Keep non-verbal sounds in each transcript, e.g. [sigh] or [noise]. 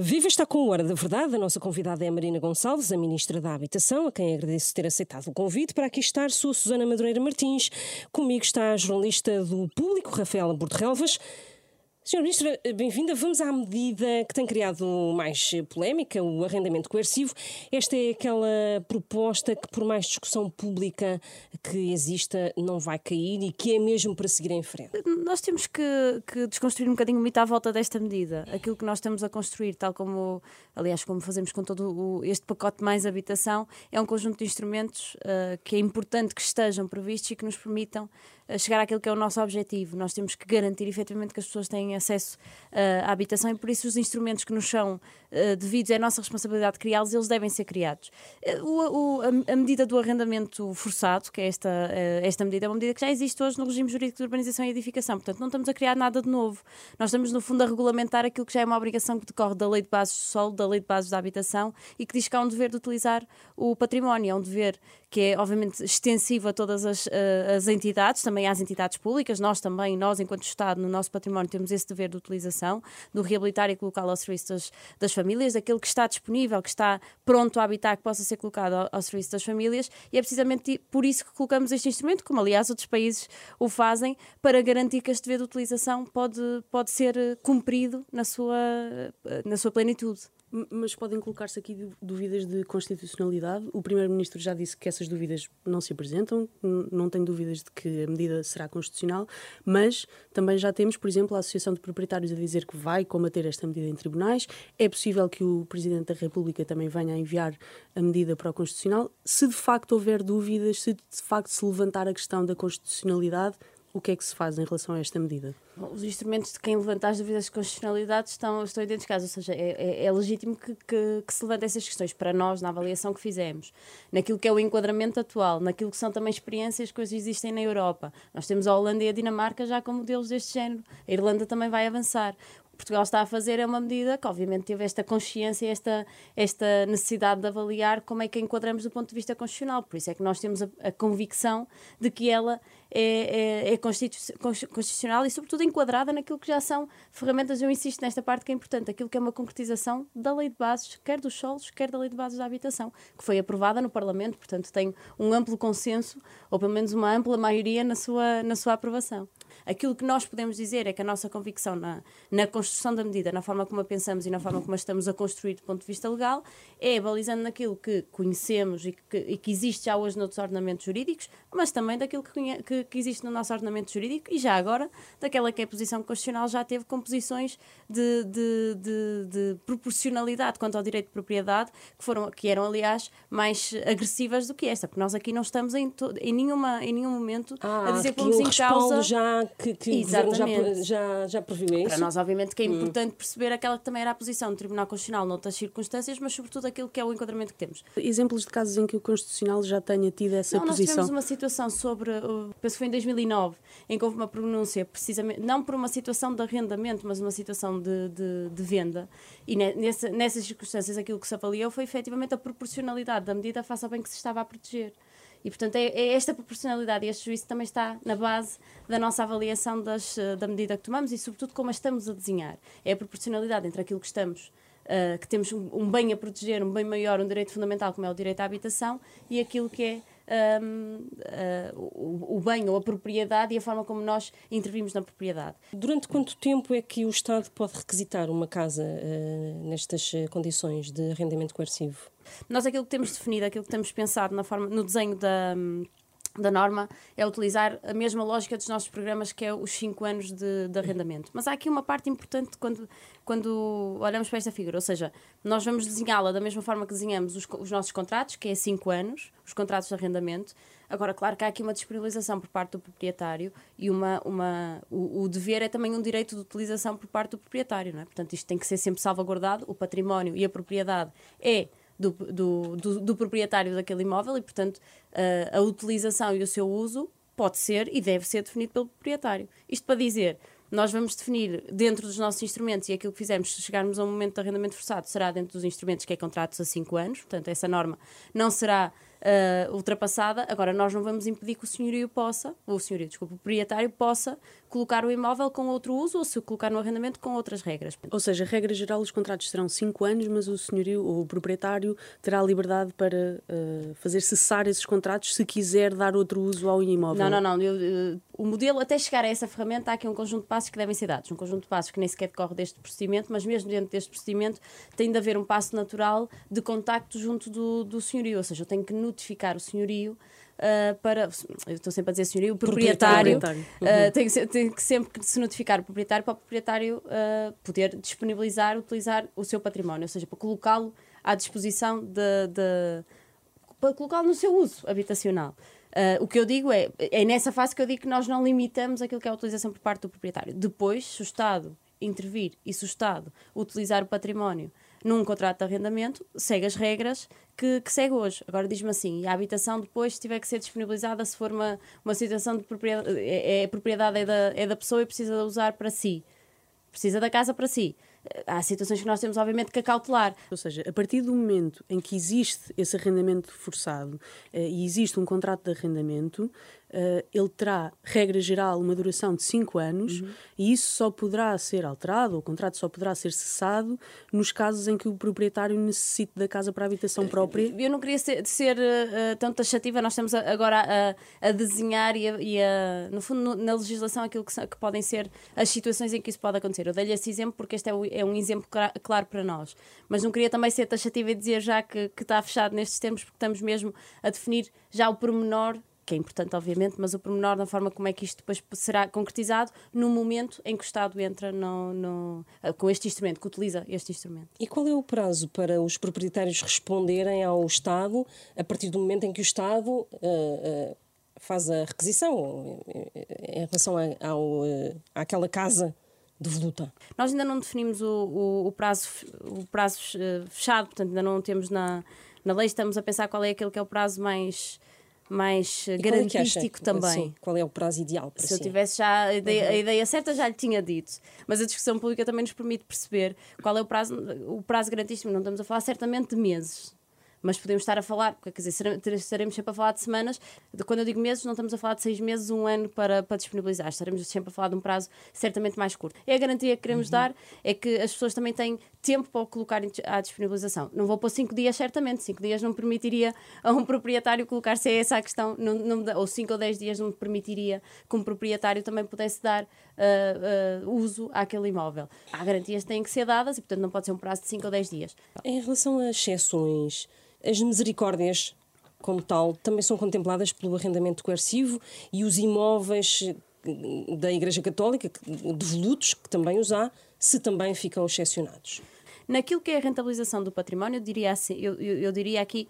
Viva está com o Hora da Verdade. A nossa convidada é a Marina Gonçalves, a Ministra da Habitação, a quem agradeço ter aceitado o convite para aqui estar. Sou a Susana Madureira Martins. Comigo está a jornalista do Público, Rafaela Bordelvas. Senhora Ministra, bem-vinda. Vamos à medida que tem criado mais polémica, o arrendamento coercivo. Esta é aquela proposta que, por mais discussão pública que exista, não vai cair e que é mesmo para seguir em frente. Nós temos que, que desconstruir um bocadinho o mito à volta desta medida. Aquilo que nós estamos a construir, tal como, aliás, como fazemos com todo o, este pacote mais habitação, é um conjunto de instrumentos uh, que é importante que estejam previstos e que nos permitam chegar àquilo que é o nosso objetivo. Nós temos que garantir efetivamente que as pessoas têm acesso uh, à habitação e por isso os instrumentos que nos são uh, devidos, é a nossa responsabilidade criá-los, eles devem ser criados. Uh, o, a, a, medida do arrendamento forçado, que é esta, esta medida, é uma medida que já existe hoje no regime jurídico de urbanização e edificação, portanto não estamos a criar nada de novo. Nós estamos, no fundo, a regulamentar aquilo que já é uma obrigação que decorre da Lei de Bases do Solo, da Lei de Bases da Habitação e que diz que há um dever de utilizar o património, é um dever que é, obviamente, extensivo a todas as, as entidades, também às entidades públicas, nós também, nós enquanto Estado, no nosso património, temos esse dever de utilização, do reabilitar e colocá-lo ao serviço das, das, famílias, daquilo que está disponível, que está pronto a habitar, que possa ser colocado ao, ao, serviço das famílias, e é precisamente por isso que colocamos este instrumento, como aliás outros países o fazem, para garantir que este dever de utilização pode, pode ser eh, cumprido na sua, eh, na sua plenitude. Mas podem colocar-se aqui dúvidas de constitucionalidade. O Primeiro-Ministro já disse que essas dúvidas não se apresentam, não tem dúvidas de que a medida será constitucional, mas também já temos, por exemplo, a Associação de Proprietários a dizer que vai combater esta medida em tribunais. É possível que o Presidente da República também venha a enviar a medida para o Constitucional. Se de facto houver dúvidas, se de facto se levantar a questão da constitucionalidade, o que é que se faz em relação a esta medida? Os instrumentos de quem levanta as dúvidas de constitucionalidade estão, estão identificados, ou seja, é, é, é legítimo que, que, que, se levante essas questões para nós, na avaliação que fizemos, naquilo que é o enquadramento atual, naquilo que são também experiências que hoje existem na Europa. Nós temos a Holanda e a Dinamarca já com modelos deste género, a Irlanda também vai avançar. Portugal está a fazer é uma medida que, obviamente, teve esta consciência, esta, esta necessidade de avaliar como é que a enquadramos do ponto de vista constitucional. Por isso é que nós temos a, a convicção de que ela é, é, é constitucional e, sobretudo, enquadrada naquilo que já são ferramentas. Eu insisto nesta parte que é importante, aquilo que é uma concretização da lei de bases, quer dos solos, quer da lei de bases da habitação, que foi aprovada no Parlamento, portanto, tem um amplo consenso, ou pelo menos uma ampla maioria na sua, na sua aprovação. Aquilo que nós podemos dizer é que a nossa convicção na, na construção da medida, na forma como a pensamos e na forma como a estamos a construir do ponto de vista legal, é balizando naquilo que conhecemos e que, e que existe já hoje noutros ordenamentos jurídicos, mas também daquilo que, que, que, existe no nosso ordenamento jurídico e já agora daquela que é a posição constitucional já teve com posições de, de, de, de proporcionalidade quanto ao direito de propriedade, que, foram, que eram, aliás, mais agressivas do que esta, porque nós aqui não estamos em, em, nenhuma, em nenhum momento ah, a dizer que um em causa. Já que, que o já, já, já previu isso? Para nós, obviamente, que é hum. importante perceber aquela que também era a posição do Tribunal Constitucional noutras circunstâncias, mas sobretudo aquilo que é o enquadramento que temos. Exemplos de casos em que o Constitucional já tenha tido essa não, posição? Nós tivemos uma situação sobre, penso que foi em 2009, em que houve uma pronúncia, precisamente, não por uma situação de arrendamento, mas uma situação de, de, de venda, e nessa, nessas circunstâncias aquilo que se avaliou foi efetivamente a proporcionalidade da medida face ao bem que se estava a proteger. E, portanto, é, é, esta proporcionalidade e este juízo também está na base da nossa avaliação das, eh, da medida que tomamos e, sobretudo, como a estamos a desenhar. É a proporcionalidade entre aquilo que estamos Uh, que temos um, um, bem a proteger, um bem maior, um direito fundamental como é o direito à habitação e aquilo que é um, uh, ah, o, o, bem ou a propriedade e a forma como nós intervimos na propriedade. Durante quanto tempo é que o Estado pode requisitar uma casa uh, nestas condições de arrendamento coercivo? Nós aquilo que temos definido, aquilo que temos pensado na forma, no desenho da, da norma é utilizar a mesma lógica dos nossos programas, que é os 5 anos de, de, arrendamento. Mas há aqui uma parte importante quando, quando olhamos para esta figura, ou seja, nós vamos desenhá-la da mesma forma que desenhamos os, os nossos contratos, que é 5 anos, os contratos de arrendamento. Agora, claro que há aqui uma disponibilização por parte do proprietário e uma, uma, o, o dever é também um direito de utilização por parte do proprietário, não é? Portanto, isto tem que ser sempre salvaguardado, o património e a propriedade é do, do, do, do proprietário daquele imóvel e, portanto, a, a utilização e o seu uso pode ser e deve ser definido pelo proprietário. Isto para dizer, nós vamos definir dentro dos nossos instrumentos e aquilo que fizemos, se chegarmos a um momento de arrendamento forçado, será dentro dos instrumentos que é contratos a 5 anos, portanto, essa norma não será uh, ultrapassada. Agora, nós não vamos impedir que o senhorio possa, o senhorio, desculpa, o proprietário possa colocar o imóvel com outro uso ou se o colocar no arrendamento com outras regras. Ou seja, regra geral, os contratos serão 5 anos, mas o senhorio ou o proprietário terá a liberdade para uh, fazer cessar esses contratos se quiser dar outro uso ao imóvel. Não, não, não. Eu, uh, o modelo, até chegar a essa ferramenta, há aqui um conjunto de passos que devem ser dados. Um conjunto de passos que nem sequer decorre deste procedimento, mas mesmo dentro deste procedimento tem de haver um passo natural de contacto junto do, do senhorio. Ou seja, eu tenho que notificar o senhorio uh, para. Eu estou sempre a dizer senhorio, o proprietário. proprietário. Uh, tem, que, tem, que, sempre se notificar o proprietário para o proprietário uh, poder disponibilizar, utilizar o seu património, ou seja, para colocá-lo à disposição de. de para colocá-lo no seu uso habitacional. Uh, o que eu digo é, é nessa fase que eu digo que nós não limitamos aquilo que é a utilização por parte do proprietário. Depois, se o Estado intervir e se o Estado utilizar o património num contrato de arrendamento, segue as regras que, que segue hoje. Agora diz-me assim, a habitação depois tiver que ser disponibilizada se for uma, uma situação de propriedade, é, é, propriedade é da, é da pessoa e precisa de usar para si. Precisa da casa para si há situações que nós temos, obviamente, que acautelar. Ou seja, a partir do momento em que existe esse arrendamento forçado eh, e existe um contrato de arrendamento, uh, ele terá, regra geral, uma duração de 5 anos uhum. e isso só poderá ser alterado, o contrato só poderá ser cessado nos casos em que o proprietário necessite da casa para habitação eh, própria. Eu não queria ser, ser uh, tão taxativa, nós estamos agora a, a desenhar e, a, e a, no fundo, no, na legislação, aquilo que, que, podem ser as situações em que isso pode acontecer. Eu dei-lhe esse exemplo porque este é, o, é um exemplo claro para nós, mas não queria também ser taxativa e dizer já que, que está fechado nestes termos, porque estamos mesmo a definir já o pormenor que é importante, obviamente, mas o pormenor da forma como é que isto depois será concretizado no momento em que o Estado entra no, no, eh, com este instrumento, que utiliza este instrumento. E qual é o prazo para os proprietários responderem ao Estado a partir do momento em que o Estado uh, uh, faz a requisição em relação a, ao, àquela casa devoluta? Nós ainda não definimos o, o, o prazo, o prazo fechado, portanto, ainda não temos na, na lei, estamos a pensar qual é aquele que é o prazo mais mais e garantístico é também. Sim, qual é o prazo ideal para Se si? eu tivesse já a ideia, uhum. a ideia, certa, já lhe tinha dito. Mas a discussão pública também nos permite perceber qual é o prazo, o prazo garantíssimo. Não estamos a falar certamente de meses mas podemos estar a falar, quer dizer, estaremos sempre a falar de semanas. De, quando eu digo meses, não estamos a falar de seis meses, um ano para, para disponibilizar. Estaremos sempre a falar de um prazo certamente mais curto. É a garantia que queremos uhum. dar, é que as pessoas também têm tempo para o colocar à disponibilização. Não vou pôr cinco dias, certamente. Cinco dias não permitiria a um proprietário colocar-se a essa a questão, não, não, ou cinco ou dez dias não permitiria que um proprietário também pudesse dar uh, uh, uso àquele imóvel. Há garantias que têm que ser dadas e, portanto, não pode ser um prazo de cinco ou dez dias. Em relação a exceções, as misericórdias, como tal, também são contempladas pelo arrendamento coercivo e os imóveis da Igreja Católica, devolutos, que também os há, se também ficam excepcionados. Naquilo que é a rentabilização do património, eu diria, assim, eu, eu, eu diria aqui,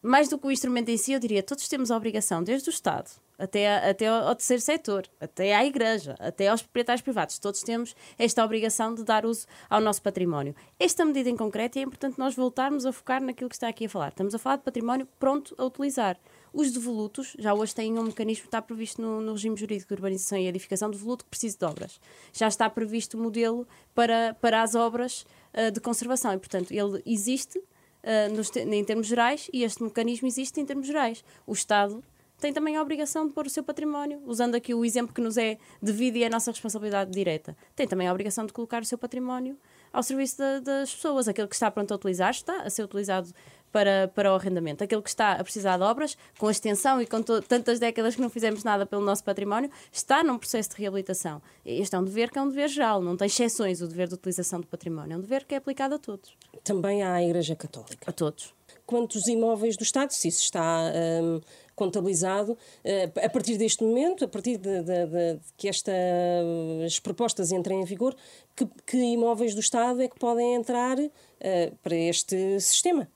mais do que o instrumento em si, eu diria, todos temos a obrigação, desde o Estado, até, até ao terceiro setor, até à igreja, até aos proprietários privados. Todos temos esta obrigação de dar uso ao nosso património. Esta medida em concreto é importante nós voltarmos a focar naquilo que está aqui a falar. Estamos a falar de património pronto a utilizar. Os devolutos já hoje têm um mecanismo que está previsto no, no, regime jurídico de urbanização e edificação de devoluto que precisa de obras. Já está previsto o modelo para, para as obras uh, de conservação e, portanto, ele existe uh, nos, em termos gerais e este mecanismo existe em termos gerais. O Estado tem também a obrigação de pôr o seu património, usando aqui o exemplo que nos é devido e é a nossa responsabilidade direta, tem também a obrigação de colocar o seu património ao serviço de, das pessoas. Aquele que está pronto a utilizar está a ser utilizado para, para o arrendamento. Aquele que está a precisar de obras, com a extensão e com tantas décadas que não fizemos nada pelo nosso património, está num processo de reabilitação. Este é um dever que é um dever geral, não tem exceções o dever de utilização do património, é um dever que é aplicado a todos. Também à Igreja Católica. A todos. Quantos imóveis do Estado, se isso está hum, contabilizado, uh, a partir deste momento, a partir de, de, de que estas propostas entrem em vigor, que, que, imóveis do Estado é que podem entrar uh, para este sistema?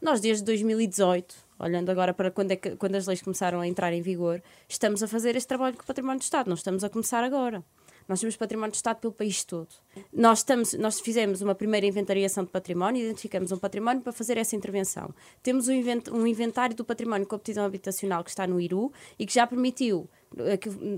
Nós, desde 2018, olhando agora para quando, é que, quando as leis começaram a entrar em vigor, estamos a fazer este trabalho com o património do Estado, não estamos a começar agora. Nós temos património de Estado pelo país todo. Nós, estamos, nós fizemos uma primeira inventariação de património, identificamos um património para fazer essa intervenção. Temos um, invent, um inventário do património com aptidão habitacional que está no IRU e que já permitiu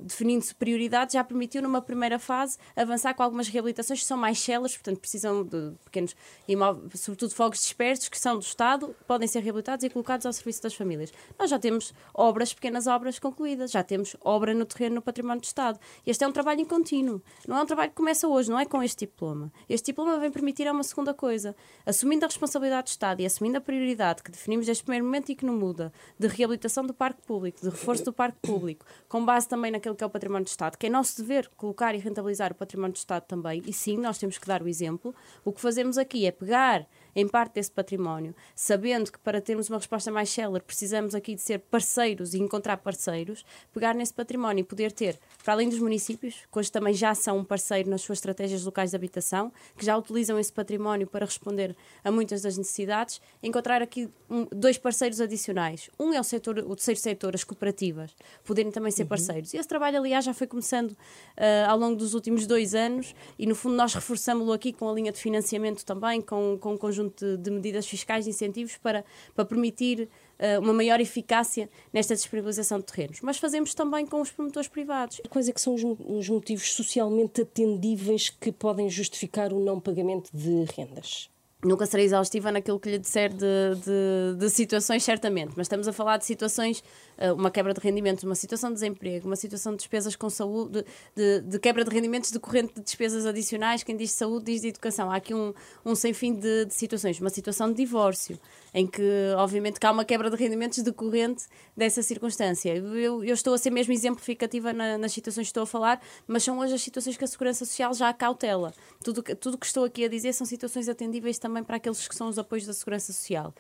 definindo-se prioridades, já permitiu numa primeira fase avançar com algumas reabilitações que são mais células, portanto precisam de pequenos imóveis, sobretudo fogos dispersos, que são do Estado, podem ser reabilitados e colocados ao serviço das famílias. Nós já temos obras, pequenas obras concluídas, já temos obra no terreno no património do Estado. Este é um trabalho em contínuo, não é um trabalho que começa hoje, não é com este diploma. Este diploma vem permitir uma segunda coisa, assumindo a responsabilidade do Estado e assumindo a prioridade que definimos desde o primeiro momento e que não muda, de reabilitação do parque público, de reforço do parque público, com base também naquilo que é o património do Estado, que é nosso dever colocar e rentabilizar o património do Estado também, e sim, nós temos que dar o exemplo. O que fazemos aqui é pegar em parte desse património, sabendo que para termos uma resposta mais célere precisamos aqui de ser parceiros e encontrar parceiros, pegar nesse património e poder ter, para além dos municípios, que hoje também já são um parceiro nas suas estratégias locais de habitação, que já utilizam esse património para responder a muitas das necessidades, encontrar aqui um, dois parceiros adicionais. Um é o, setor, o terceiro setor, as cooperativas, poderem também ser uhum. parceiros. E esse trabalho, aliás, já foi começando uh, ao longo dos últimos dois anos e, no fundo, nós reforçamos-lo aqui com a linha de financiamento também, com, com um conjunto conjunto de, de medidas fiscais e incentivos para, para permitir uh, uma maior eficácia nesta disponibilização de terrenos. Mas fazemos também com os promotores privados. Quais é que são os, os motivos socialmente atendíveis que podem justificar o não pagamento de rendas? Nunca serei exaustiva naquilo que lhe disser de, de, de, situações, certamente, mas estamos a falar de situações, eh, uma quebra de rendimentos, uma situação de desemprego, uma situação de despesas com saúde, de, de quebra de rendimentos decorrente de despesas adicionais. Quem diz saúde diz de educação. Há aqui um, um sem fim de, de situações. Uma situação de divórcio, em que, obviamente, que há uma quebra de rendimentos decorrente dessa circunstância. Eu, eu estou a ser mesmo exemplificativa na, nas situações que estou a falar, mas são hoje as situações que a Segurança Social já cautela. Tudo o tudo que estou aqui a dizer são situações atendíveis também também para aqueles que são os apoios da Segurança Social.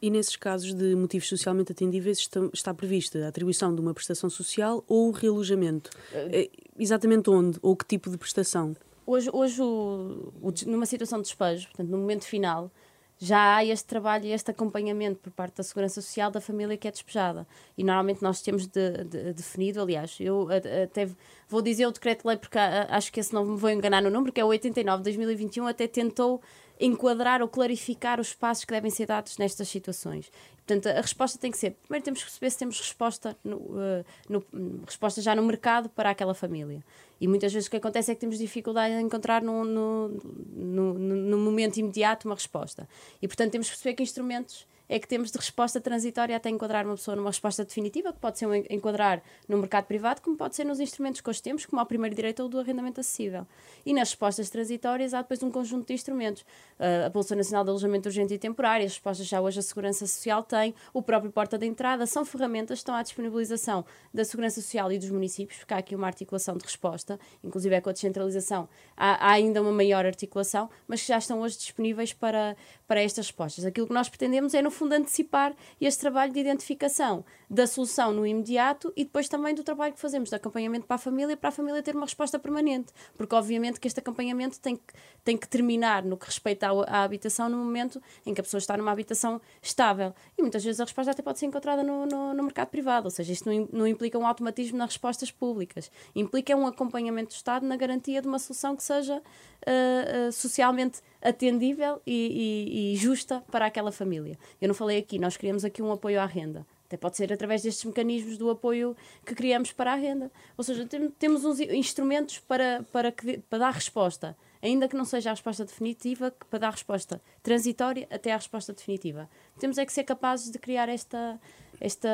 E nesses casos de motivos socialmente atendíveis está, prevista a atribuição de uma prestação social ou o realojamento? Uh, Exatamente onde? Ou que tipo de prestação? Hoje, hoje o, o, numa situação de despejo, portanto, no momento final, já há este trabalho e este acompanhamento por parte da Segurança Social da família que é despejada. E normalmente nós temos de, de, definido, aliás, eu até vou dizer o decreto-lei porque acho que esse não me vou enganar no número, que é o 89 de 2021, até tentou enquadrar ou clarificar os passos que devem ser dados nestas situações. Portanto, a resposta tem que ser: primeiro temos que perceber se temos resposta, no, uh, no, resposta já no mercado para aquela família. E muitas vezes o que acontece é que temos dificuldade em encontrar no, no, no, no momento imediato uma resposta. E, portanto, temos que perceber que instrumentos é que temos de resposta transitória até enquadrar uma pessoa numa resposta definitiva, que pode ser um enquadrar no mercado privado, como pode ser nos instrumentos que hoje temos, como ao primeiro direito ou do arrendamento acessível. E nas respostas transitórias há depois um conjunto de instrumentos. Uh, a Bolsa Nacional de Alojamento Urgente e Temporário, as respostas já hoje a Segurança Social tem, o próprio Porta de Entrada, são ferramentas que estão à disponibilização da Segurança Social e dos municípios, porque há aqui uma articulação de resposta, inclusive é com a descentralização há, há ainda uma maior articulação, mas que já estão hoje disponíveis para, para estas respostas. Aquilo que nós pretendemos é, no fundo, antecipar este trabalho de identificação da solução no imediato e depois também do trabalho que fazemos de acompanhamento para a família, para a família ter uma resposta permanente. Porque, obviamente, que este acompanhamento tem que, tem que terminar no que respeita à, à habitação no momento em que a pessoa está numa habitação estável. E muitas vezes a resposta até pode ser encontrada no, no, no mercado privado, ou seja, isto não, não implica um automatismo nas respostas públicas, implica um acompanhamento do Estado na garantia de uma solução que seja uh, uh, socialmente atendível e, e, e justa para aquela família. Eu não falei aqui, nós criamos aqui um apoio à renda. Até pode ser através destes mecanismos do apoio que criamos para a renda. Ou seja, tem, temos uns instrumentos para, para, que, para dar resposta, ainda que não seja a resposta definitiva, para dar resposta transitória até à resposta definitiva. Temos é que ser capazes de criar esta, esta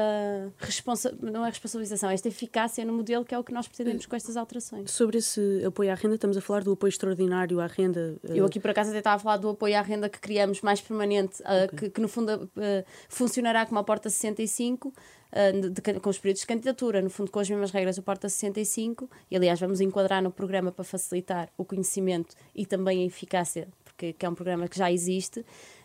responsa não é responsabilização, esta eficácia no modelo que é o que nós pretendemos com estas alterações. Sobre esse apoio à renda, estamos a falar do apoio extraordinário à renda. Uh... Eu aqui por acaso até estava a falar do apoio à renda que criamos mais permanente, uh, okay. que, que, no fundo uh, funcionará como a Porta 65. De, de, com os períodos de candidatura, no fundo com as mesmas regras do Porta 65, e aliás vamos enquadrar no programa para facilitar o conhecimento e também a eficácia, porque que é um programa que já existe,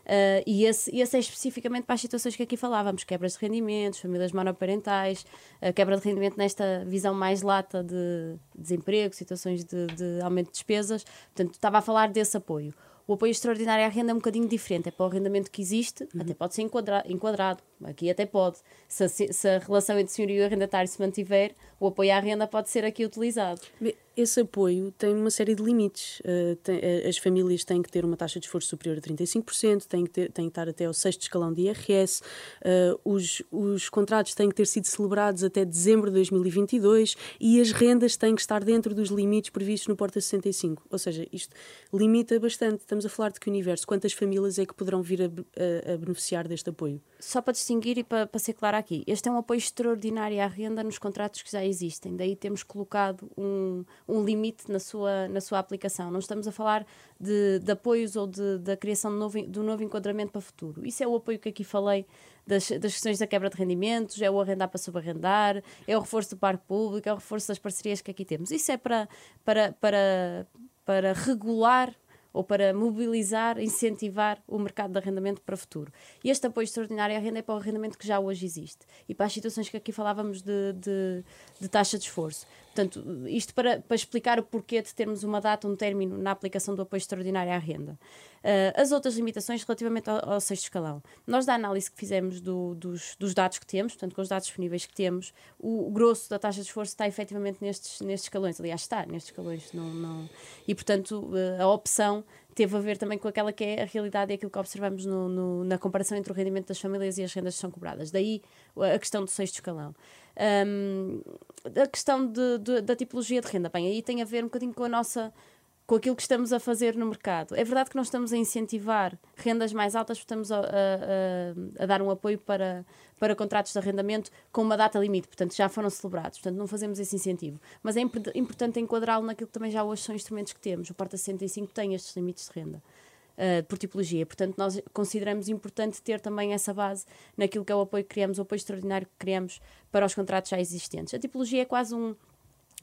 Uh, e esse, esse é especificamente para as situações que aqui falávamos: quebras de rendimentos, famílias monoparentais, uh, quebra de rendimento nesta visão mais lata de desemprego, situações de, de aumento de despesas. Portanto, estava a falar desse apoio. O apoio extraordinário à renda é um bocadinho diferente, é para o arrendamento que existe, uhum. até pode ser enquadra enquadrado, aqui até pode. Se, se, a relação entre senhorio e arrendatário se mantiver, o apoio à renda pode ser aqui utilizado. Esse apoio tem uma série de limites. Uh, tem, uh, as famílias têm que ter uma taxa de esforço superior a 35%, têm que, ter, têm que estar até ao sexto escalão de IRS, uh, os, os contratos têm que ter sido celebrados até dezembro de 2022 e as rendas têm que estar dentro dos limites previstos no Porta 65. Ou seja, isto limita bastante. Estamos a falar de que universo? Quantas famílias é que poderão vir a, a, a beneficiar deste apoio? Só para distinguir e para, para ser claro aqui, este é um apoio extraordinário à renda nos contratos que já existem. Daí temos colocado um um limite na sua, na sua aplicação. Não estamos a falar de, de apoios ou de, da criação de novo, do novo enquadramento para o futuro. Isso é o apoio que aqui falei das, das questões da quebra de rendimentos, é o arrendar para subarrendar, é o reforço do parque público, é o reforço das parcerias que aqui temos. Isso é para, para, para, para regular ou para mobilizar, incentivar o mercado de arrendamento para o futuro. E este apoio extraordinário à renda é para o arrendamento que já hoje existe e para as situações que aqui falávamos de, de, de taxa de esforço. Portanto, isto para, para explicar o porquê de termos uma data, um término na aplicação do apoio extraordinário à renda. Uh, as outras limitações relativamente ao, ao, sexto escalão. Nós, da análise que fizemos do, dos, dos, dados que temos, portanto, com os dados disponíveis que temos, o, o, grosso da taxa de esforço está efetivamente nestes, nestes escalões. Aliás, está nestes escalões. Não, não... E, portanto, uh, a opção teve a ver também com aquela que é a realidade e aquilo que observamos no, no, na comparação entre o rendimento das famílias e as rendas que são cobradas. Daí a questão do sexto escalão. Um, a questão de, de, da tipologia de renda, bem, aí tem a ver um bocadinho com a nossa com aquilo que estamos a fazer no mercado. É verdade que não estamos a incentivar rendas mais altas, estamos a, a, a, dar um apoio para, para contratos de arrendamento com uma data limite, portanto já foram celebrados, portanto não fazemos esse incentivo. Mas é imp importante enquadrá-lo naquilo que também já hoje são instrumentos que temos. O Porta 65 tem estes limites de renda. Uh, por tipologia. Portanto, nós consideramos importante ter também essa base naquilo que é o apoio que criamos, o apoio extraordinário que criamos para os contratos já existentes. A tipologia é quase um,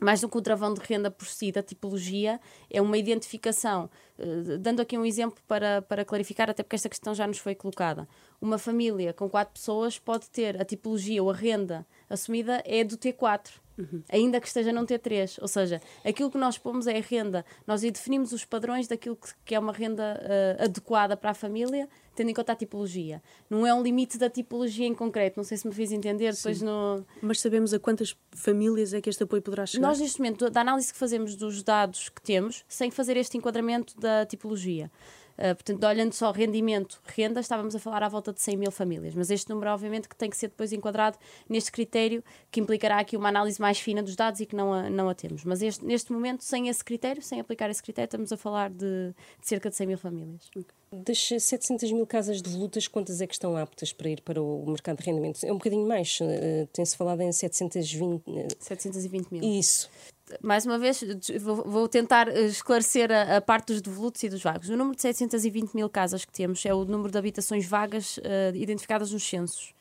mais do que o travão de renda por si, da tipologia, é uma identificação. Uh, dando aqui um exemplo para, para clarificar, até porque esta questão já nos foi colocada. Uma família com quatro pessoas pode ter a tipologia ou a renda assumida é do T4 Uhum. Ainda que esteja num T3, ou seja, aquilo que nós pomos é a renda, nós definimos os padrões daquilo que, que é uma renda uh, adequada para a família, tendo em conta a tipologia. Não é um limite da tipologia em concreto, não sei se me fiz entender depois no... Mas sabemos a quantas famílias é que este apoio poderá chegar? Nós, neste momento, da análise que fazemos dos dados que temos, sem fazer este enquadramento da tipologia. Uh, portanto, olhando só rendimento, renda, estávamos a falar à volta de 100 mil famílias. Mas este número, obviamente, que tem que ser depois enquadrado neste critério, que implicará aqui uma análise mais fina dos dados e que não a, não a temos. Mas este, neste momento, sem esse critério, sem aplicar esse critério, estamos a falar de, de cerca de 100 mil famílias. Das 700 mil casas de volutas, quantas é que estão aptas para ir para o mercado de rendimentos? É um bocadinho mais, uh, tem-se falado em 720... Uh... 720 mil. Isso mais uma vez, vou, tentar esclarecer a, a, parte dos devolutos e dos vagos. O número de 720 mil casas que temos é o número de habitações vagas uh, identificadas nos censos.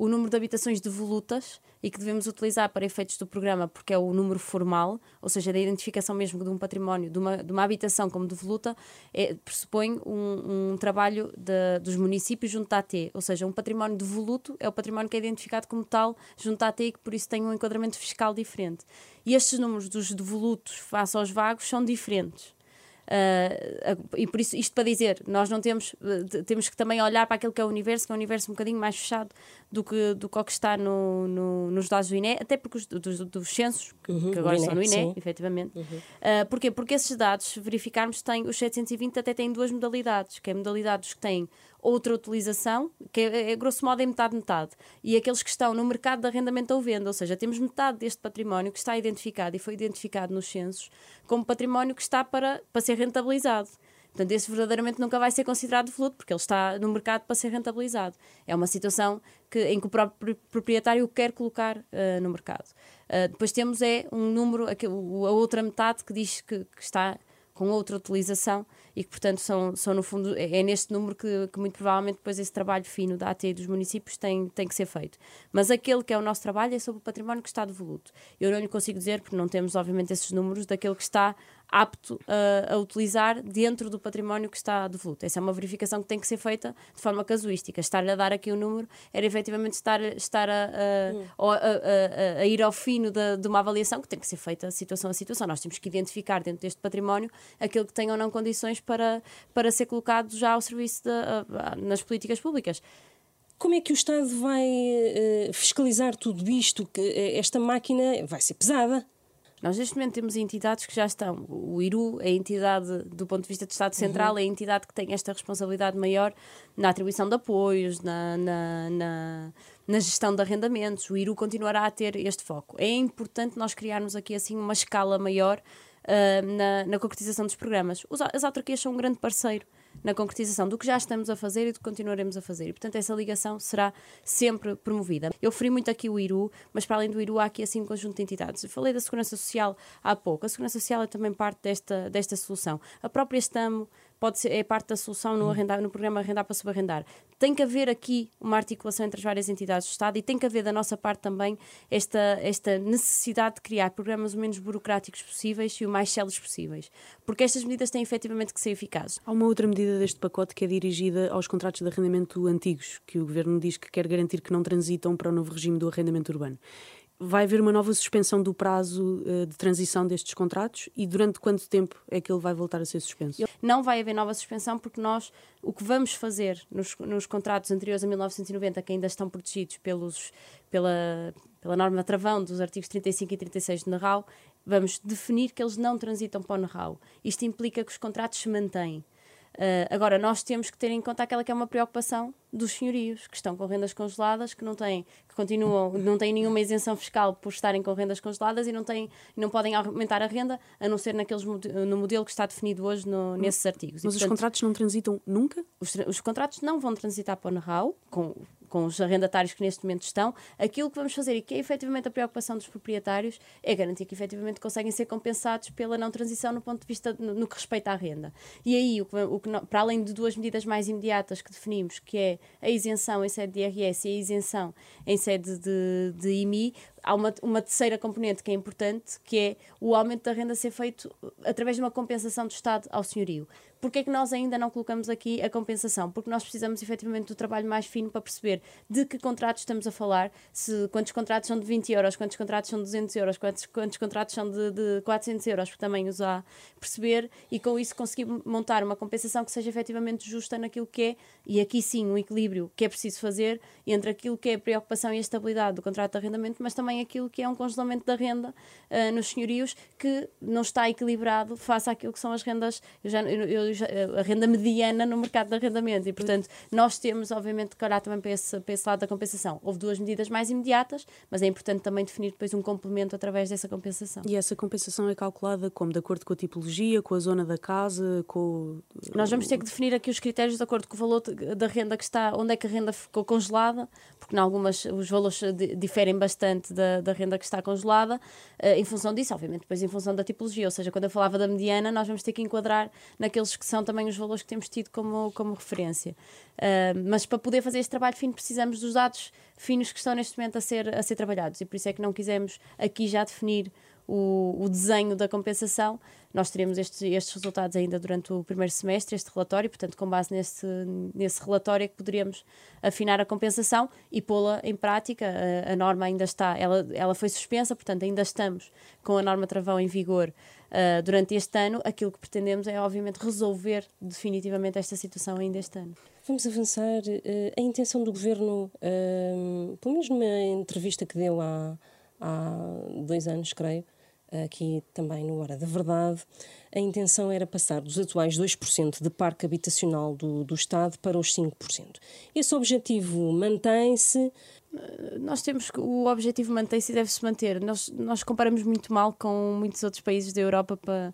O número de habitações devolutas e que devemos utilizar para efeitos do programa, porque é o número formal, ou seja, da identificação mesmo de um património, de uma, de uma habitação como devoluta, é, pressupõe um, um trabalho de, dos municípios junto à AT, ou seja, um património devoluto é o património que é identificado como tal junto à AT e que por isso tem um enquadramento fiscal diferente. E estes números dos devolutos face aos vagos são diferentes. Uh, e por isso, isto para dizer, nós não temos, uh, temos que também olhar para aquilo que é o universo, que é um universo um bocadinho mais fechado do que, do que, que está no, no, nos dados do INE, até porque os dos, dos censos, que, uhum, que agora INE, no INE, sim. efetivamente. Uhum. Uh, porquê? Porque esses dados, verificarmos, têm, os 720 até têm duas modalidades, que é modalidades que têm outra utilização, que é, é grosso modo em metade-metade, e aqueles que estão no mercado de arrendamento ou venda, ou seja, temos metade deste património que está identificado e foi identificado nos censos como património que está para, para ser rentabilizado. Portanto, esse verdadeiramente nunca vai ser considerado fluto, porque ele está no mercado para ser rentabilizado. É uma situação que, em que o próprio proprietário quer colocar uh, no mercado. Uh, depois temos é um número, a, a outra metade que diz que, que está com outra utilização e que, portanto, são, são no fundo, é, é neste número que, que, muito provavelmente depois esse trabalho fino da AT e dos municípios tem, tem que ser feito. Mas aquele que é o nosso trabalho é sobre o património que está devoluto. Eu não lhe consigo dizer, porque não temos, obviamente, esses números, daquele que está apto a, a, utilizar dentro do património que está devoluto. Essa é uma verificação que tem que ser feita de forma casuística. Estar-lhe a dar aqui o um número era efetivamente estar, estar a, a, a ir ao fino de, de, uma avaliação que tem que ser feita situação a situação. Nós temos que identificar dentro deste património aquele que tem ou não condições para, para ser colocado já ao serviço de, nas políticas públicas. Como é que o Estado vai uh, fiscalizar tudo isto? Que uh, esta máquina vai ser pesada Nós neste momento temos entidades que já estão. O IRU é a entidade, do ponto de vista do Estado Central, uhum. é a entidade que tem esta responsabilidade maior na atribuição de apoios, na, na, na, na gestão de arrendamentos. O IRU continuará a ter este foco. É importante nós criarmos aqui assim uma escala maior uh, na, na concretização dos programas. Os, as autarquias são um grande parceiro na concretização do que já estamos a fazer e do que continuaremos a fazer. E, portanto, essa ligação será sempre promovida. Eu referi muito aqui o IRU, mas para além do IRU há aqui assim um conjunto de entidades. Eu falei da Segurança Social há pouco. A Segurança Social é também parte desta, desta solução. A própria Estamo pode ser, é parte da solução no, arrendar, no programa Arrendar para Subarrendar. Tem que haver aqui uma articulação entre as várias entidades do Estado e tem que haver da nossa parte também esta, esta necessidade de criar programas o menos burocráticos possíveis e o mais céleres possíveis. Porque estas medidas têm efetivamente que ser eficazes. Há uma outra medida deste pacote que é dirigida aos contratos de arrendamento antigos, que o Governo diz que quer garantir que não transitam para o novo regime do arrendamento urbano vai haver uma nova suspensão do prazo uh, de transição destes contratos e durante quanto tempo é que ele vai voltar a ser suspenso? Não vai haver nova suspensão porque nós o que vamos fazer nos, nos contratos anteriores a 1990 que ainda estão protegidos pelos, pela, pela norma travão dos artigos 35 e 36 do NARAU, vamos definir que eles não transitam para o NARAU. Isto implica que os contratos se mantêm. Uh, agora, nós temos que ter em conta aquela que é uma preocupação dos senhorios, que estão com rendas congeladas, que não têm, que continuam, não têm nenhuma isenção fiscal por estarem com rendas congeladas e não, têm, não podem aumentar a renda, a não ser naqueles, no modelo que está definido hoje no, nesses artigos. Mas e, portanto, os contratos não transitam nunca? Os, os contratos não vão transitar para o NRAU, com com os arrendatários que neste momento estão, aquilo que vamos fazer e que é efetivamente a preocupação dos proprietários é garantir que efetivamente conseguem ser compensados pela não transição no ponto de vista no, no que respeita à renda. E aí, o que, o que, para além de duas medidas mais imediatas que definimos, que é a isenção em sede de IRS e a isenção em sede de, de IMI, há uma, uma terceira componente que é importante, que é o aumento da renda ser feito através de uma compensação do Estado ao senhorio. Porquê é que nós ainda não colocamos aqui a compensação? Porque nós precisamos efetivamente do trabalho mais fino para perceber de que contratos estamos a falar, se quantos contratos são de 20 euros, quantos contratos são de 200 euros, quantos, quantos contratos são de, de 400 euros, porque também os há, perceber e com isso conseguir montar uma compensação que seja efetivamente justa naquilo que é, e aqui sim, um equilíbrio que é preciso fazer entre aquilo que é a preocupação e a estabilidade do contrato de arrendamento, mas também aquilo que é um congelamento da renda uh, nos senhorios que não está equilibrado face àquilo que são as rendas. Eu já, eu, eu a renda mediana no mercado de arrendamento e, portanto, nós temos, obviamente, que olhar também para esse, para esse lado da compensação. Houve duas medidas mais imediatas, mas é importante também definir depois um complemento através dessa compensação. E essa compensação é calculada como? De acordo com a tipologia, com a zona da casa, com... Nós vamos ter que definir aqui os critérios de acordo com o valor da renda que está, onde é que a renda ficou congelada, porque em algumas os valores diferem bastante da, da renda que está congelada, uh, em função disso, obviamente, depois em função da tipologia, ou seja, quando eu falava da mediana, nós vamos ter que enquadrar naqueles que são também os valores que temos tido como, como referência. Uh, mas para poder fazer este trabalho fino, precisamos dos dados finos que estão neste momento a ser, a ser trabalhados, e por isso é que não quisemos aqui já definir o, o desenho da compensação. Nós teremos estes, estes resultados ainda durante o primeiro semestre, este relatório, portanto, com base nesse, nesse relatório é que poderíamos afinar a compensação e pô-la em prática. A, a, norma ainda está, ela, ela foi suspensa, portanto, ainda estamos com a norma travão em vigor uh, durante este ano. Aquilo que pretendemos é, obviamente, resolver definitivamente esta situação ainda este ano. Vamos avançar. Uh, a intenção do governo, uh, pelo menos numa entrevista que deu há, há dois anos, creio, aqui também no Hora da Verdade, a intenção era passar dos atuais 2% de parque habitacional do, do Estado para os 5%. Esse objetivo mantém-se. Nós temos que o objetivo mantém-se e deve-se manter. Nós, nós comparamos muito mal com muitos outros países da Europa para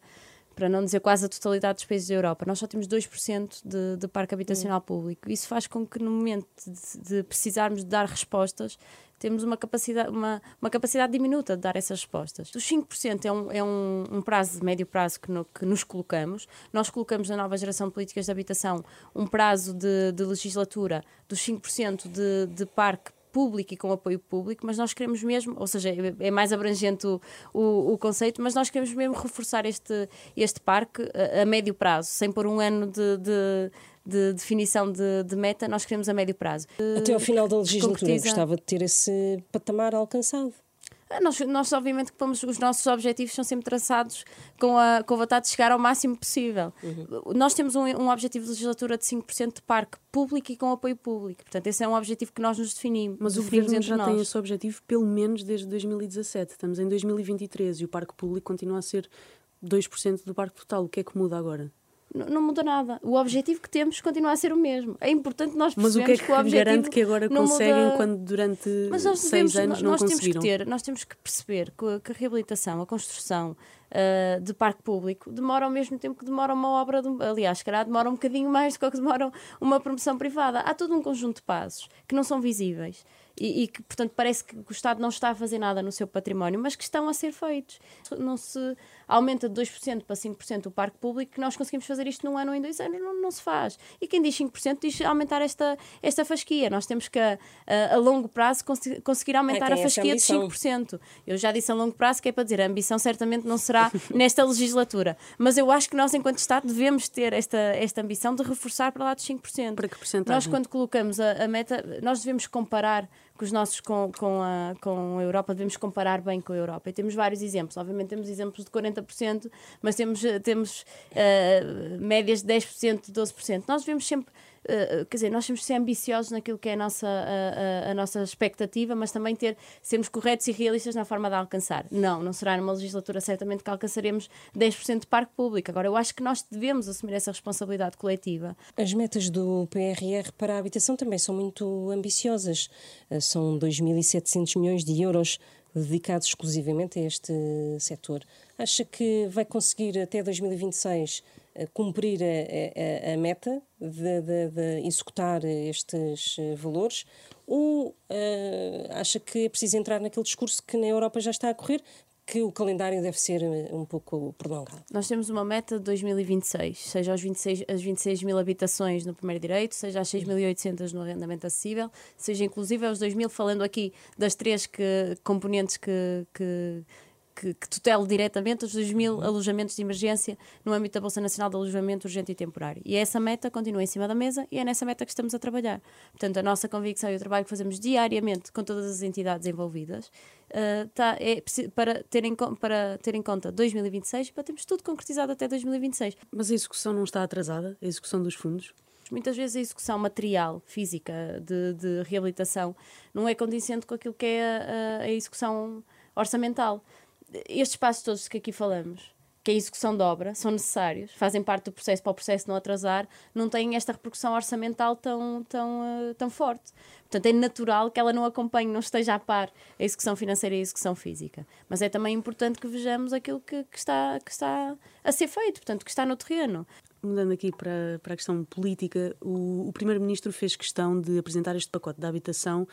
para não dizer quase a totalidade dos países da Europa. Nós só temos 2% de, de parque habitacional público. Isso faz com que, no momento de, de precisarmos de dar respostas, temos uma capacidade, uma, uma capacidade diminuta de dar essas respostas. Os 5% é um, é um, um prazo de médio prazo que, no, que nos colocamos. Nós colocamos na nova geração de políticas de habitação um prazo de, de legislatura dos 5% de, de parque público e com apoio público, mas nós queremos mesmo, ou seja, é, é mais abrangente o, o, o, conceito, mas nós queremos mesmo reforçar este, este parque a, a médio prazo, sem pôr um ano de, de de definição de, de, meta, nós queremos a médio prazo. Até ao final da legislatura, gostava de ter esse patamar alcançado. Ah, nós, nós obviamente, que pomos, os nossos objetivos são sempre traçados com a, com a vontade de chegar ao máximo possível. Uhum. Nós temos um, um objetivo de legislatura de 5% de parque público e com apoio público. Portanto, esse é um objetivo que nós nos definimos. Mas o governo já nós. tem esse objetivo pelo menos desde 2017. Estamos em 2023 e o parque público continua a ser 2% do parque total. O que é que muda agora? Não muda nada. O objetivo que temos continua a ser o mesmo. É importante nós percebermos Mas o que é que, que o objetivo garante que agora conseguem muda... quando durante Mas nós seis devemos, anos não nós conseguiram? Temos que ter, nós temos que perceber que, que a reabilitação, a construção uh, de parque público demora ao mesmo tempo que demora uma obra, de, aliás, calhar demora um bocadinho mais do que demora uma promoção privada. Há todo um conjunto de passos que não são visíveis e, e, que, portanto, parece que o Estado não está a fazer nada no seu património, mas que estão a ser feitos. Não se aumenta de 2% para 5% o parque público, que nós conseguimos fazer isto num ano ou em dois anos, não, não se faz. E quem diz 5% diz aumentar esta, esta fasquia. Nós temos que, a, a longo prazo, cons conseguir aumentar é, a fasquia de 5%. Eu já disse a longo prazo que é para dizer, a ambição certamente não será [laughs] nesta legislatura. Mas eu acho que nós, enquanto Estado, devemos ter esta, esta ambição de reforçar para lá dos 5%. Para que porcentagem? Nós, quando colocamos a, a meta, nós devemos comparar com os nossos com, com, a, com a Europa, devemos comparar bem com a Europa. E temos vários exemplos. Obviamente temos exemplos de 40%, mas temos, temos uh, médias de 10%, 12%. Nós devemos sempre Uh, quer dizer, nós temos que ser ambiciosos naquilo que é a nossa, a, a, a, nossa expectativa, mas também ter, sermos corretos e realistas na forma de alcançar. Não, não será numa legislatura certamente que alcançaremos 10% de parque público. Agora, eu acho que nós devemos assumir essa responsabilidade coletiva. As metas do PRR para a habitação também são muito ambiciosas. São 2.700 milhões de euros dedicados exclusivamente a este setor. Acha que vai conseguir até 2026 eh, cumprir a, a, a meta de, de, de, executar estes eh, valores ou uh, acha que é preciso entrar naquele discurso que na Europa já está a correr, que o calendário deve ser um pouco prolongado. Nós temos uma meta de 2026, seja aos 26, as 26 mil habitações no primeiro direito, seja às 6.800 no arrendamento acessível, seja inclusive aos 2 mil, falando aqui das três que, componentes que, que que, que tutele diretamente os 2 mil alojamentos de emergência no âmbito da Bolsa Nacional de Alojamento Urgente e Temporário. E essa meta continua em cima da mesa e é nessa meta que estamos a trabalhar. Portanto, a nossa convicção e o trabalho que fazemos diariamente com todas as entidades envolvidas uh, tá, é para ter, em, para ter em conta 2026 e para termos tudo concretizado até 2026. Mas a execução não está atrasada? A execução dos fundos? Muitas vezes a execução material, física, de, de reabilitação, não é condizente com aquilo que é a, a execução orçamental estes passos todos que aqui falamos, que é a execução de obra, são necessários, fazem parte do processo para o processo não atrasar, não têm esta repercussão orçamental tão, tão, uh, tão forte. Portanto, é natural que ela não acompanhe, não esteja a par a execução financeira e a execução física. Mas é também importante que vejamos aquilo que, que, está, que está a ser feito, portanto, que está no terreno. Mudando aqui para, para a questão política, o, o Primeiro-Ministro fez questão de apresentar este pacote de habitação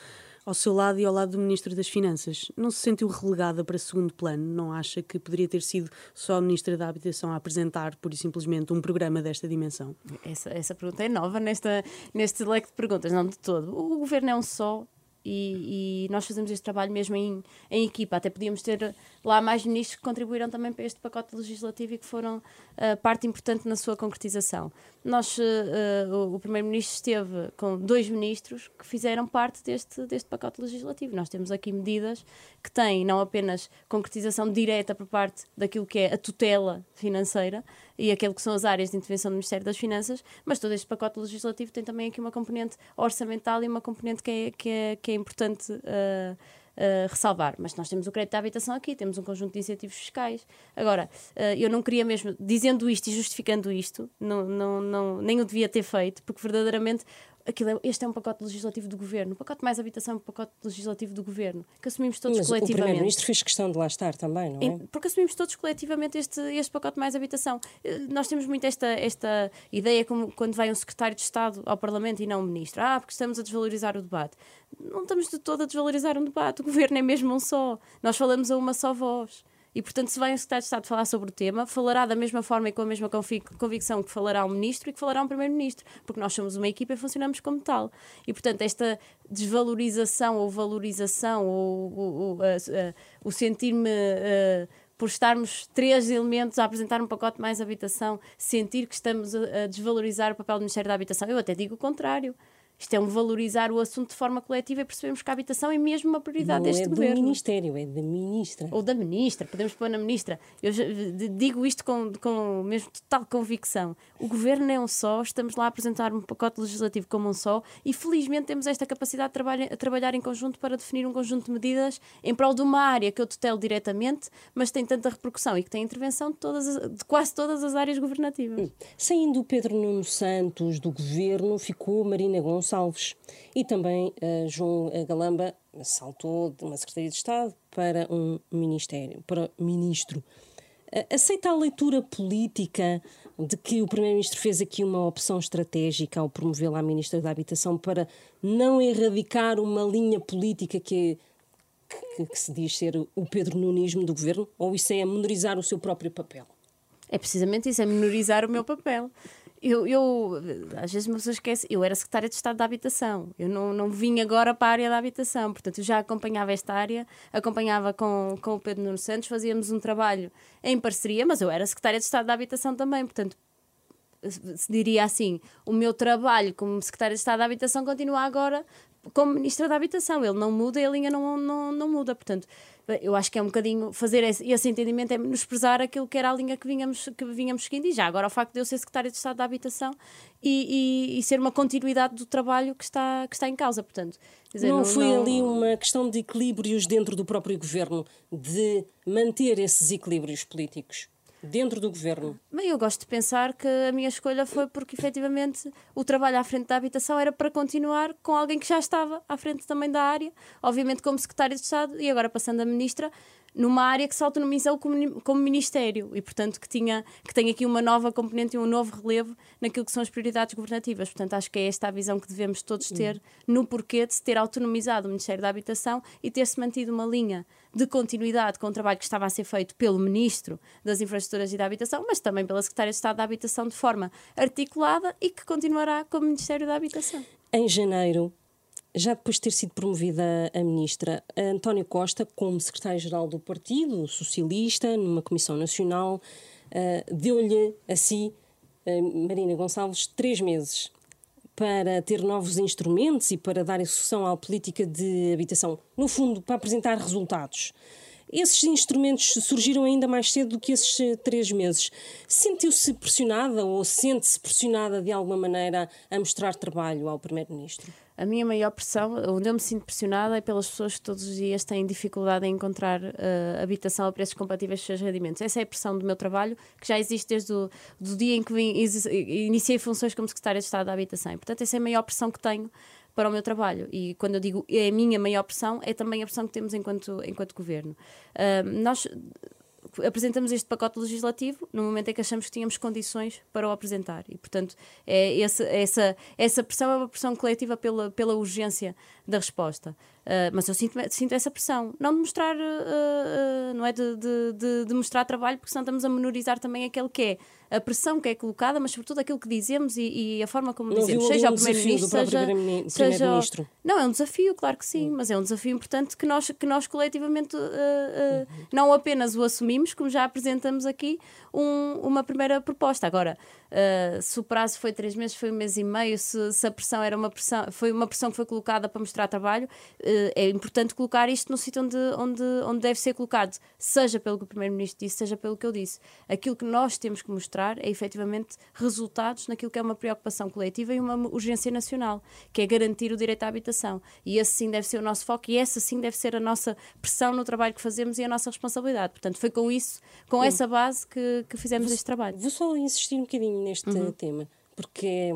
ao seu lado e ao lado do Ministro das Finanças. Não se sentiu relegada para segundo plano? Não acha que poderia ter sido só a Ministra da Habitação a apresentar, por e simplesmente, um programa desta dimensão? Essa, essa pergunta é nova nesta, neste leque de perguntas, não de todo. O governo é um só e, e, nós fazemos este trabalho mesmo em, em, equipa. Até podíamos ter lá mais ministros que contribuíram também para este pacote legislativo e que foram uh, parte importante na sua concretização. Nós, uh, o, Primeiro-Ministro esteve com dois ministros que fizeram parte deste, deste pacote legislativo. Nós temos aqui medidas que têm não apenas concretização direta por parte daquilo que é a tutela financeira e aquilo que são as áreas de intervenção do Ministério das Finanças, mas todo este pacote legislativo tem também aqui uma componente orçamental e uma componente que é, que é, que é importante. Uh, Uh, ressalvar. Mas nós temos o crédito à habitação aqui, temos um conjunto de incentivos fiscais. Agora, uh, eu não queria mesmo, dizendo isto e justificando isto, não, não, não, nem o devia ter feito, porque verdadeiramente aquilo é, este é um pacote legislativo do governo. O pacote mais habitação é um pacote legislativo do governo, que assumimos todos Mas coletivamente. O Primeiro-Ministro fez questão de lá estar também, não é? Porque assumimos todos coletivamente este, este pacote mais habitação. Eh, nós temos muito esta, esta ideia como quando vai um secretário de Estado ao Parlamento e não um ministro. Ah, porque estamos a desvalorizar o debate. Não estamos de todo a desvalorizar um debate. O governo é mesmo um só. Nós falamos a uma só voz. E, portanto, se vai um secretário de Estado falar sobre o tema, falará da mesma forma e com a mesma convicção que falará um ministro e que falará um primeiro-ministro, porque nós somos uma equipa e funcionamos como tal. E, portanto, esta desvalorização ou valorização ou, ou, ou o sentir-me. Uh, por estarmos três elementos a apresentar um pacote mais habitação, sentir que estamos a desvalorizar o papel do Ministério da Habitação. Eu até digo o contrário Isto é um valorizar o assunto de forma coletiva e percebemos que a habitação é mesmo uma prioridade Não deste é governo. do Ministério, é da Ministra. Ou da Ministra, podemos pôr na Ministra. Eu digo isto com, com mesmo total convicção. O governo é um só, estamos lá a apresentar um pacote legislativo como um só e felizmente temos esta capacidade de trabalhar, trabalhar em conjunto para definir um conjunto de medidas em prol de uma área que eu tutelo diretamente, mas tem tanta repercussão e que tem intervenção de, todas as, de quase todas as áreas governativas. Saindo o Pedro Nuno Santos do governo, ficou Marina Gonçalves. E também uh, João Galamba saltou de uma Secretaria de Estado para um ministério, para ministro. Uh, aceita a leitura política de que o Primeiro-Ministro fez aqui uma opção estratégica ao promovê-la à Ministra da Habitação para não erradicar uma linha política que, que, que se diz ser o Pedro Nunismo do governo? Ou isso é menorizar o seu próprio papel? É precisamente isso, é menorizar o meu papel eu, eu, às vezes uma pessoa esquece, eu era secretária de Estado da Habitação, eu não, não vim agora para a área da habitação, portanto eu já acompanhava esta área, acompanhava com, com o Pedro Nuno Santos, fazíamos um trabalho em parceria, mas eu era secretária de Estado da Habitação também, portanto diria assim, o meu trabalho como secretária de Estado da Habitação continua agora como Ministra da Habitação, ele não muda e a linha não, não, não muda, portanto eu acho que é um bocadinho fazer esse, esse entendimento é menosprezar aquilo que era a linha que vínhamos, que vínhamos seguindo. E já agora o facto de eu ser secretária de Estado da Habitação e, e, e ser uma continuidade do trabalho que está, que está em causa, portanto dizer, não, não, foi não... ali uma questão de equilíbrios dentro do próprio governo de manter esses equilíbrios políticos dentro do governo? Bem, eu gosto de pensar que a minha escolha foi porque efetivamente o trabalho à frente da habitação era para continuar com alguém que já estava à frente também da área, obviamente como secretário de Estado e agora passando a ministra, numa área que se autonomizou como, como Ministério e, portanto, que, tinha, que tem aqui uma nova componente e um novo relevo naquilo que são as prioridades governativas. Portanto, acho que é esta a visão que devemos todos ter no porquê de se ter autonomizado o Ministério da Habitação e ter-se mantido uma linha de continuidade com o trabalho que estava a ser feito pelo Ministro das Infraestruturas e da Habitação, mas também pela Secretária de Estado da Habitação de forma articulada e que continuará como Ministério da Habitação. Em janeiro, já depois de ter sido promovida a ministra, António Costa, como secretário-geral do Partido Socialista, numa Comissão Nacional, uh, deu-lhe a si, uh, Marina Gonçalves, três meses para ter novos instrumentos e para dar execução à política de habitação. No fundo, para apresentar resultados. Esses instrumentos surgiram ainda mais cedo do que esses eh, três meses. Sentiu-se pressionada ou sente-se pressionada de alguma maneira a mostrar trabalho ao Primeiro-Ministro? A minha maior pressão, onde eu me sinto pressionada, é pelas pessoas que todos os dias têm dificuldade em encontrar uh, habitação a preços compatíveis com os seus rendimentos. Essa é a pressão do meu trabalho, que já existe desde o do dia em que vim, iniciei funções como Secretária de Estado da Habitação. E, portanto, essa é a maior pressão que tenho para o meu trabalho. E quando eu digo é a minha maior pressão, é também a pressão que temos enquanto, enquanto governo. Uh, nós apresentamos este pacote legislativo no momento em que achamos que tínhamos condições para o apresentar. E, portanto, é essa, essa, essa pressão é uma pressão coletiva pela, pela urgência da resposta. Uh, mas eu sinto, sinto essa pressão. Não de mostrar, uh, uh, não é de, de, de, de, mostrar trabalho, porque senão estamos a menorizar também aquele que é a pressão que é colocada, mas sobretudo aquilo que dizemos e, e a forma como não dizemos, seja o Primeiro-Ministro, seja, primeiro seja. Não, é um desafio, claro que sim, mas é um desafio importante que nós, que nós coletivamente uhum. não apenas o assumimos, como já apresentamos aqui um, uma primeira proposta. Agora, Uh, se o prazo foi três meses, foi um mês e meio, se, se, a pressão era uma pressão, foi uma pressão que foi colocada para mostrar trabalho, uh, é importante colocar isto no sítio onde, onde, onde deve ser colocado, seja pelo que o Primeiro-Ministro disse, seja pelo que eu disse. Aquilo que nós temos que mostrar é efetivamente resultados naquilo que é uma preocupação coletiva e uma urgência nacional, que é garantir o direito à habitação. E esse sim deve ser o nosso foco e essa sim deve ser a nossa pressão no trabalho que fazemos e a nossa responsabilidade. Portanto, foi com isso, com sim. essa base que, que fizemos vou, este trabalho. Vou só insistir um bocadinho neste uhum. tema, porque é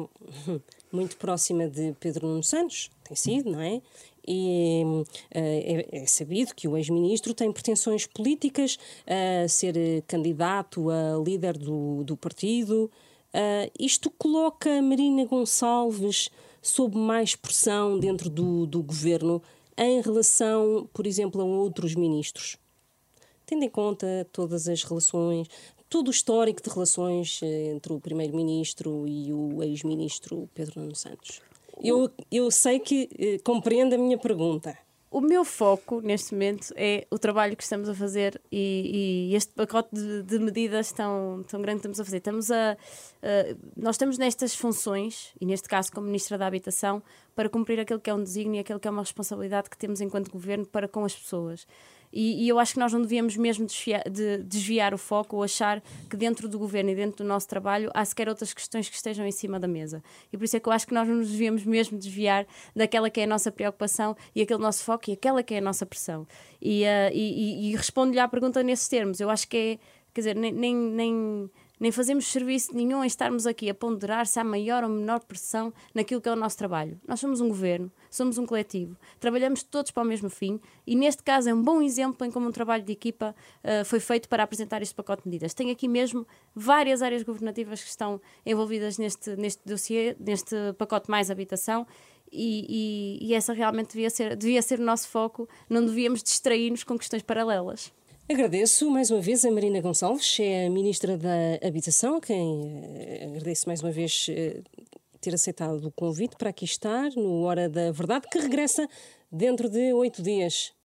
[laughs] muito próxima de Pedro Nuno Santos, tem sido, não é? E é, é, sabido que o ex-ministro tem pretensões políticas a ser candidato a líder do, do partido. Uh, isto coloca Marina Gonçalves sob mais pressão dentro do, do governo em relação, por exemplo, a outros ministros? Tendo em conta todas as relações, todo o histórico de relações eh, entre o primeiro-ministro e o ex-ministro Pedro Nuno Santos. Eu, eu sei que eh, compreende a minha pergunta. O meu foco neste momento é o trabalho que estamos a fazer e, e este pacote de, de, medidas tão, tão grande que estamos a fazer. Estamos a, uh, nós estamos nestas funções, e neste caso como Ministra da Habitação, para cumprir aquilo que é um desígnio e aquilo que é uma responsabilidade que temos enquanto Governo para com as pessoas. E, e, eu acho que nós não devíamos mesmo desviar, de, desviar o foco ou achar que dentro do governo e dentro do nosso trabalho há sequer outras questões que estejam em cima da mesa. E por isso é que eu acho que nós não nos devíamos mesmo desviar daquela que é a nossa preocupação e aquele nosso foco e aquela que é a nossa pressão. E, uh, e, e, e respondo-lhe à pergunta nesses termos. Eu acho que é, quer dizer, nem, nem, nem nem fazemos serviço nenhum em estarmos aqui a ponderar se há maior ou menor pressão naquilo que é o nosso trabalho. Nós somos um governo, somos um coletivo, trabalhamos todos para o mesmo fim e, neste caso, é um bom exemplo em como um trabalho de equipa uh, foi feito para apresentar este pacote de medidas. Tem aqui mesmo várias áreas governativas que estão envolvidas neste, neste dossiê, neste pacote mais habitação. E, e, e essa realmente devia ser, devia ser o nosso foco, não devíamos distrair-nos com questões paralelas. Agradeço mais uma vez a Marina Gonçalves, é a Ministra da Habitação, a quem eh, agradeço mais uma vez eh, ter aceitado o convite para aqui estar no Hora da Verdade, que regressa dentro de oito dias.